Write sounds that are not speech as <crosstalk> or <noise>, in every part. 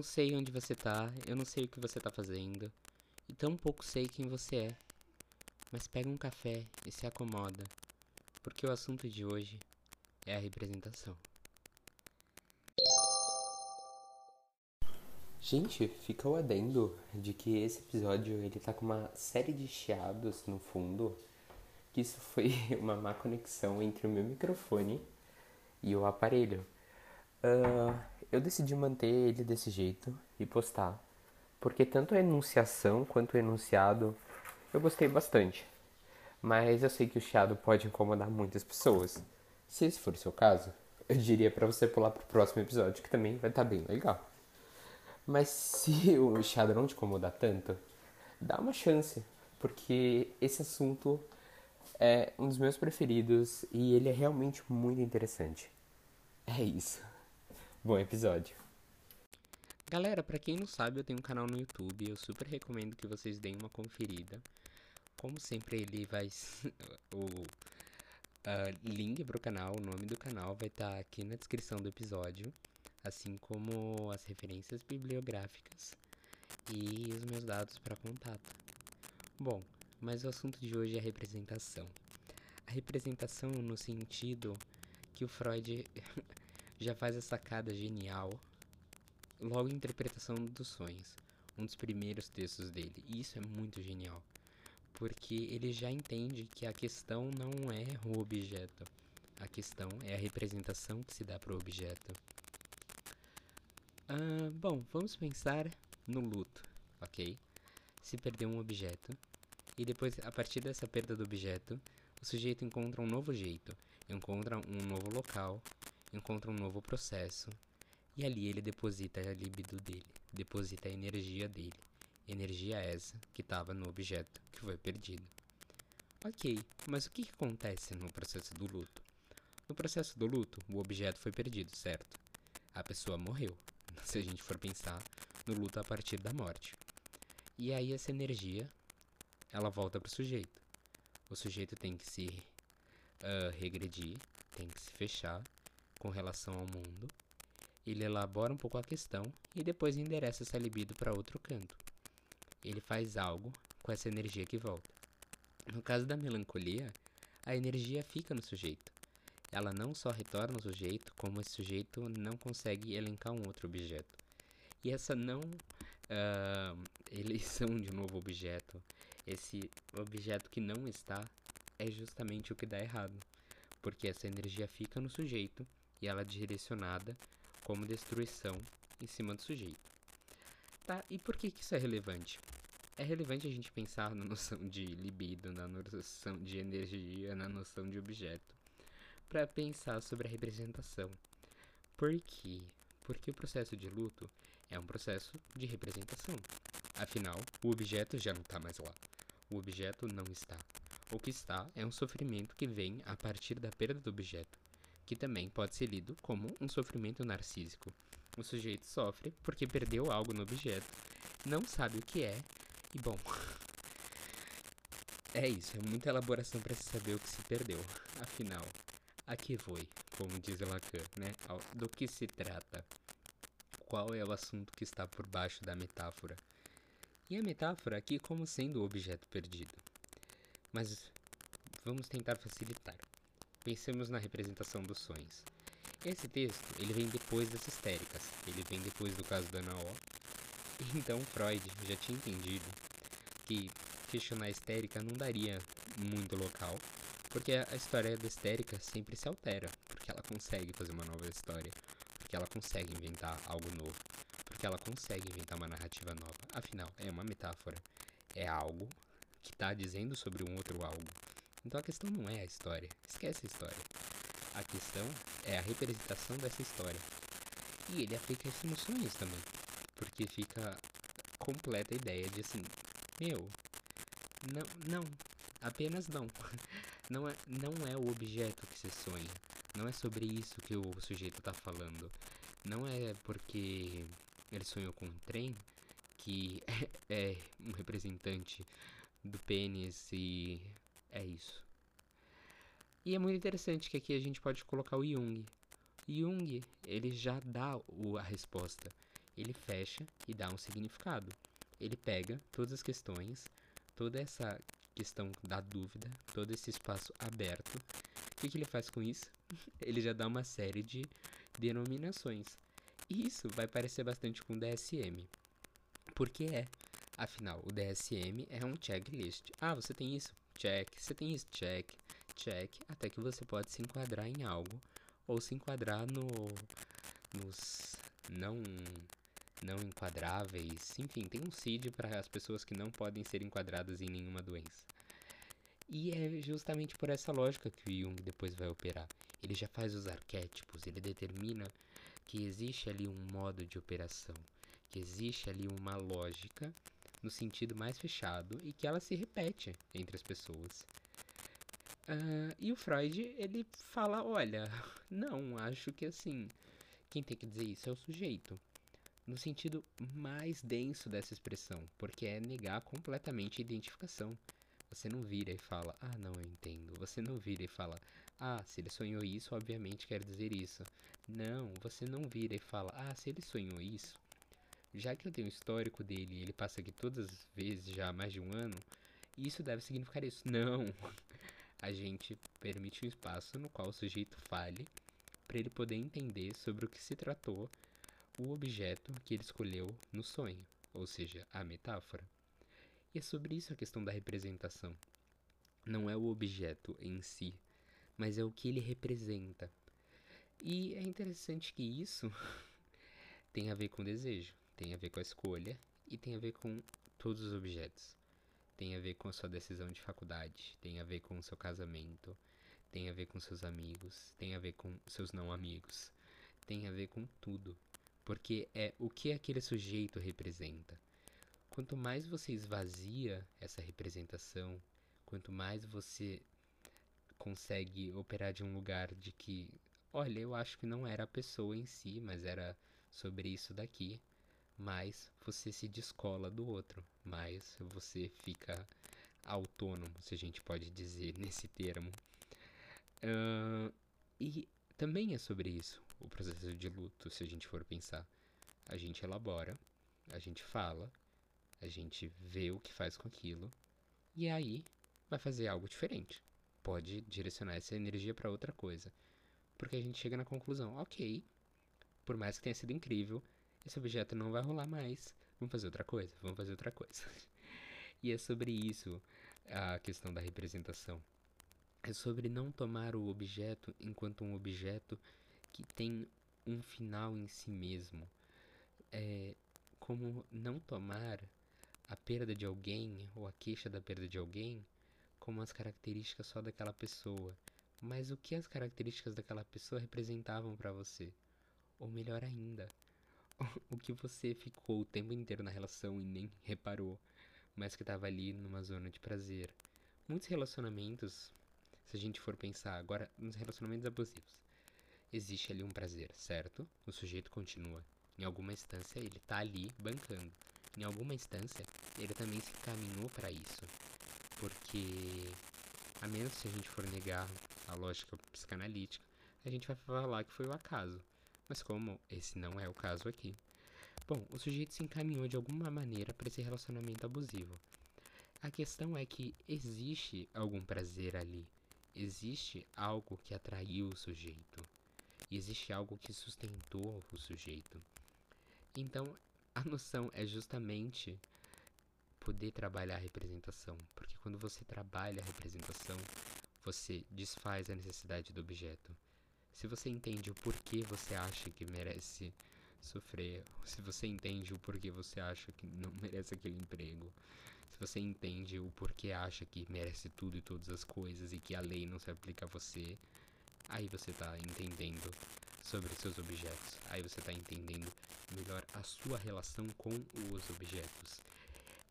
não sei onde você tá, eu não sei o que você tá fazendo, e tampouco sei quem você é. Mas pega um café e se acomoda, porque o assunto de hoje é a representação. Gente, fica o adendo de que esse episódio ele tá com uma série de chiados no fundo, que isso foi <laughs> uma má conexão entre o meu microfone e o aparelho. Uh, eu decidi manter ele desse jeito e postar, porque tanto a enunciação quanto o enunciado eu gostei bastante. Mas eu sei que o chiado pode incomodar muitas pessoas. Se esse for o seu caso, eu diria para você pular pro próximo episódio, que também vai estar tá bem legal. Mas se o chiado não te incomodar tanto, dá uma chance, porque esse assunto é um dos meus preferidos e ele é realmente muito interessante. É isso. Bom episódio. Galera, para quem não sabe, eu tenho um canal no YouTube, eu super recomendo que vocês deem uma conferida. Como sempre, ele vai <laughs> o uh, link pro canal, o nome do canal vai estar tá aqui na descrição do episódio, assim como as referências bibliográficas e os meus dados para contato. Bom, mas o assunto de hoje é a representação. A representação no sentido que o Freud <laughs> já faz a sacada genial logo interpretação dos sonhos, um dos primeiros textos dele. E isso é muito genial, porque ele já entende que a questão não é o objeto, a questão é a representação que se dá para o objeto. Ah, bom, vamos pensar no luto, ok? Se perdeu um objeto, e depois, a partir dessa perda do objeto, o sujeito encontra um novo jeito, encontra um novo local, encontra um novo processo, e ali ele deposita a libido dele, deposita a energia dele, energia essa que estava no objeto que foi perdido. Ok, mas o que, acontece no processo do luto? No processo do luto, o objeto foi perdido, certo? A pessoa morreu, <laughs> se a gente for pensar no luto a partir da morte. E aí essa energia, ela volta para o sujeito. O sujeito tem que se uh, regredir, tem que se fechar com relação ao mundo ele elabora um pouco a questão e depois endereça essa libido para outro canto. Ele faz algo com essa energia que volta. No caso da melancolia, a energia fica no sujeito. Ela não só retorna ao sujeito, como esse sujeito não consegue elencar um outro objeto. E essa não uh, eleição de um novo objeto, esse objeto que não está, é justamente o que dá errado. Porque essa energia fica no sujeito e ela é direcionada como destruição em cima do sujeito. Tá, e por que, que isso é relevante? É relevante a gente pensar na noção de libido, na noção de energia, na noção de objeto, para pensar sobre a representação. Por quê? Porque o processo de luto é um processo de representação. Afinal, o objeto já não está mais lá. O objeto não está. O que está é um sofrimento que vem a partir da perda do objeto que também pode ser lido como um sofrimento narcísico. O sujeito sofre porque perdeu algo no objeto, não sabe o que é, e bom. <laughs> É isso, é muita elaboração para se saber o que se perdeu. Afinal, a que foi, como diz Lacan, né? Do que se trata? Qual é o assunto que está por baixo da metáfora? E a metáfora aqui como sendo o objeto perdido. Mas vamos tentar facilitar. Pensemos na representação dos sonhos. Esse texto, ele vem depois das histéricas, ele vem depois do caso da Ana. <laughs> Então Freud já tinha entendido que questionar a histérica não daria muito local, porque a história da histérica sempre se altera, porque ela consegue fazer uma nova história, porque ela consegue inventar algo novo, porque ela consegue inventar uma narrativa nova. Afinal, é uma metáfora, é algo que está dizendo sobre um outro algo. Então a questão não é a história, esquece a história. A questão é a representação dessa história. E ele aplica nos sonhos também, porque fica completa a ideia de assim, meu, não, não, apenas não. <laughs> Não é, não é o objeto que se sonha. Não é sobre isso que o sujeito está falando. Não é porque ele sonhou com um trem que <laughs> é um representante do pênis e é isso. E é muito interessante que aqui a gente pode colocar o Jung. Jung, ele já dá o, a resposta. ele fecha e dá um significado. Ele pega todas as questões, toda essa questão da dúvida, todo esse espaço aberto. O que, que ele faz com isso? <laughs> ele já dá uma série de denominações. E isso vai parecer bastante com DSM. Porque é. Afinal, o DSM é um checklist. Ah, você tem isso? Check. Você tem isso? Check. Check. Até que você pode se enquadrar em algo. Ou se enquadrar no. nos não não enquadráveis. Enfim, tem um CID para as pessoas que não podem ser enquadradas em nenhuma doença. E é justamente por essa lógica que o Jung depois vai operar. Ele já faz os arquétipos, ele determina que existe ali um modo de operação, que existe ali uma lógica no sentido mais fechado e que ela se repete entre as pessoas. Uh, e o Freud, ele fala, olha, <laughs> não, acho que assim, quem tem que dizer isso é o sujeito. No sentido mais denso dessa expressão, porque é negar completamente a identificação. Você não vira e fala, ah, não, eu entendo. Você não vira e fala, ah, se ele sonhou isso, obviamente quer dizer isso. Não, você não vira e fala, ah, se ele sonhou isso, já que eu tenho o histórico dele ele passa aqui todas as vezes já há mais de um ano, isso deve significar isso. Não! <laughs> A gente permite um espaço no qual o sujeito fale para ele poder entender sobre o que se tratou o objeto que ele escolheu no sonho, ou seja, a metáfora. E é sobre isso a questão da representação. Não é o objeto em si, mas é o que ele representa. E é interessante que isso <laughs> tem a ver com desejo, tem a ver com a escolha e tem a ver com todos os objetos. Tem a ver com a sua decisão de faculdade, tem a ver com o seu casamento, tem a ver com seus amigos, tem a ver com seus não amigos, tem a ver com tudo. Porque é o que aquele sujeito representa. Quanto mais você esvazia essa representação, quanto mais você consegue operar de um lugar de que, olha, eu acho que não era a pessoa em si, mas era sobre isso daqui, mais você se descola do outro, mais você fica autônomo, se a gente pode dizer <laughs> nesse termo. Uh, e também é sobre isso o processo de luto, se a gente for pensar. A gente elabora, a gente fala, a gente vê o que faz com aquilo e aí vai fazer algo diferente. Pode direcionar essa energia para outra coisa. Porque a gente chega na conclusão, ok, por mais que tenha sido incrível, esse objeto não vai rolar mais. Vamos fazer outra coisa, vamos fazer outra coisa. <laughs> e é sobre isso a questão da representação. É sobre não tomar o objeto enquanto um objeto que tem um final em si mesmo. É como não tomar a perda de alguém ou a queixa da perda de alguém como as características só daquela pessoa, mas o que as características daquela pessoa representavam para você. Ou melhor ainda, <laughs> o que você ficou o tempo inteiro na relação e nem reparou, mas que estava ali numa zona de prazer. Muitos relacionamentos, se a gente for pensar agora nos relacionamentos abusivos, existe ali um prazer, certo? O sujeito continua. Em alguma instância ele tá ali bancando. Em alguma instância, ele também se caminhou para isso. Porque, a menos se a gente for negar a lógica psicanalítica, a gente vai falar que foi o acaso. Mas como esse não é o caso aqui. Bom, o sujeito se encaminhou de alguma maneira para esse relacionamento abusivo. A questão é que existe algum prazer ali. Existe algo que atraiu o sujeito. E existe algo que sustentou o sujeito. Então, a noção é justamente poder trabalhar a representação, porque quando você trabalha a representação, você desfaz a necessidade do objeto. Se você entende o porquê você acha que merece sofrer, se você entende o porquê você acha que não <laughs> merece aquele emprego, se você entende o porquê acha que merece tudo e todas as coisas e que a lei não se aplica a você, aí você está entendendo sobre seus objetos. Aí você está entendendo melhor a sua relação com os objetos.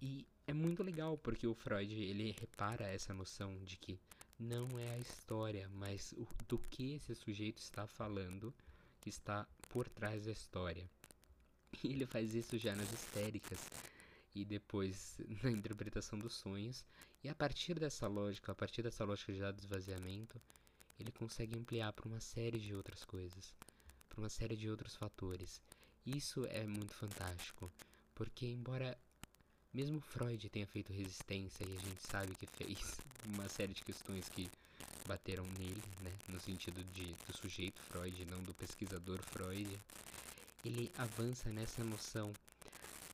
E é muito legal porque o Freud ele repara essa noção de que não é a história, mas o, do que esse sujeito está falando que está por trás da história. E <laughs> ele faz isso já nas histéricas e depois <laughs> na interpretação dos sonhos. E a partir dessa lógica, a partir dessa lógica já do esvaziamento, ele consegue ampliar para uma série de outras coisas, para uma série de outros fatores. Isso é muito fantástico, porque embora mesmo Freud tenha feito resistência e a gente sabe que fez <laughs> uma série de questões que bateram nele, né, no sentido de do sujeito Freud, não do pesquisador Freud, ele avança nessa noção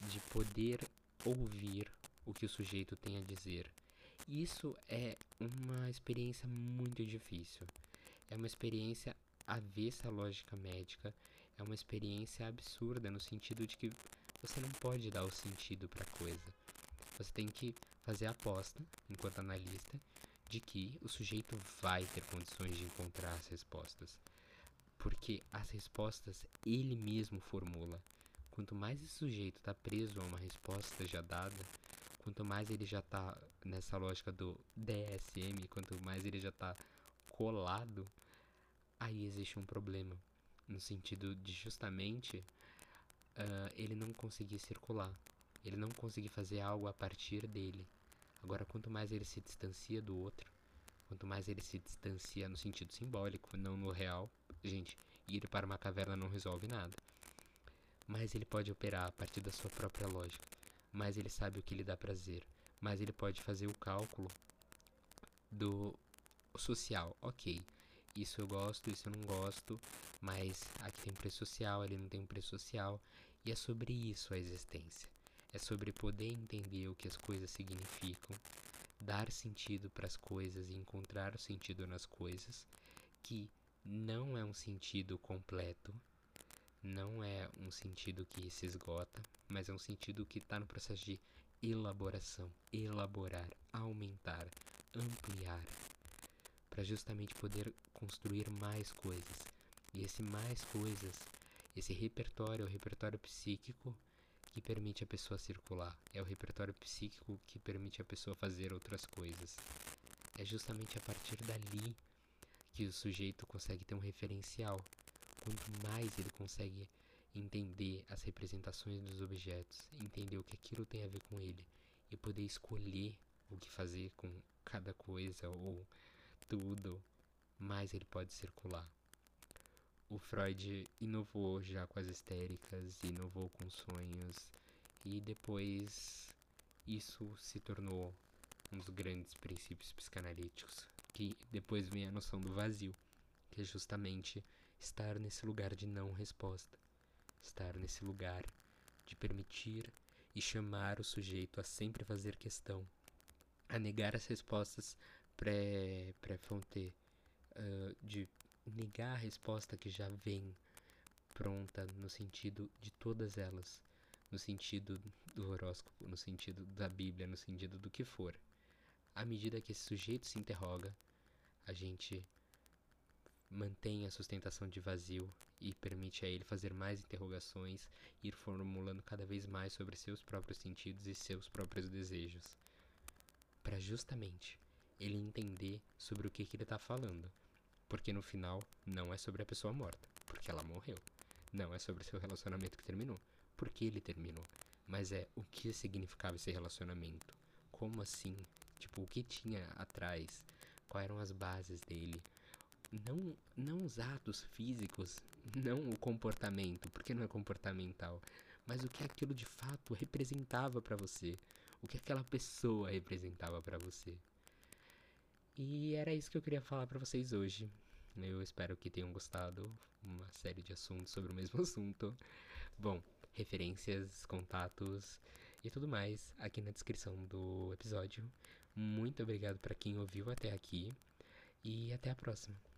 de poder ouvir o que o sujeito tem a dizer. Isso é uma experiência muito difícil. É uma experiência avessa à lógica médica, é uma experiência absurda no sentido de que você não pode dar o sentido para coisa. Você tem que fazer a aposta, enquanto analista, de que o sujeito vai ter condições de encontrar as respostas. Porque as respostas ele mesmo formula. Quanto mais esse sujeito está preso a uma resposta já dada, quanto mais ele já está nessa lógica do DSM, quanto mais ele já está colado, aí existe um problema. No sentido de justamente uh, ele não conseguir circular, ele não conseguir fazer algo a partir dele. Agora, quanto mais ele se distancia do outro, quanto mais ele se distancia no sentido simbólico, não no real, gente, ir para uma caverna não resolve nada. Mas ele pode operar a partir da sua própria lógica, mais ele sabe o que lhe dá prazer, mais ele pode fazer o cálculo do social, ok isso eu gosto, isso eu não gosto, mas aqui tem preço social, ali não tem preço social, e é sobre isso a existência. É sobre poder entender o que as coisas significam, dar sentido para as coisas e encontrar o sentido nas coisas, que não é um sentido completo, não é um sentido que se esgota, mas é um sentido que está no processo de elaboração, elaborar, aumentar, ampliar, para justamente poder construir mais coisas. E esse mais coisas, esse repertório é o repertório psíquico que permite a pessoa circular. É o repertório psíquico que permite a pessoa fazer outras coisas. É justamente a partir dali que o sujeito consegue ter um referencial. Quanto mais ele consegue entender as representações dos objetos, entender o que aquilo tem a ver com ele e poder escolher o que fazer com cada coisa ou tudo, mais ele pode circular. O Freud inovou já com as histéricas, inovou com sonhos, e depois isso se tornou um dos grandes princípios psicanalíticos, que depois vem a noção do vazio, que é justamente estar nesse lugar de não resposta, estar nesse lugar de permitir e chamar o sujeito a sempre fazer questão, a negar as respostas pré-fronte, uh, de negar a resposta que já vem pronta no sentido de todas elas, no sentido do horóscopo, no sentido da Bíblia, no sentido do que for. À medida que esse sujeito se interroga, a gente mantém a sustentação de vazio e permite a ele fazer mais interrogações, ir formulando cada vez mais sobre seus próprios sentidos e seus próprios desejos, para justamente ele entender sobre o que, que ele está falando. Porque no final não é sobre a pessoa morta, porque ela morreu. Não é sobre seu relacionamento que terminou, porque ele terminou. Mas é o que significava esse relacionamento. Como assim? Tipo, o que tinha atrás? Quais eram as bases dele? Não, não os atos físicos, não o comportamento, porque não é comportamental, mas o que aquilo de fato representava para você, o que aquela pessoa representava para você. E era isso que eu queria falar para vocês hoje. Eu espero que tenham gostado. Uma série de assuntos sobre o mesmo <laughs> assunto. Bom, referências, contatos e tudo mais aqui na descrição do episódio. Muito obrigado para quem ouviu até aqui e até a próxima.